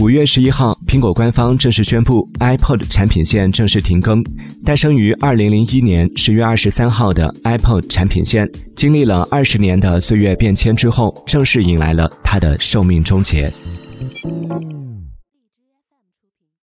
五月十一号苹果官方正式宣布 ipod 产品线正式停更诞生于二零零一年十月二十三号的 ipod 产品线经历了二十年的岁月变迁之后正式迎来了它的寿命终结。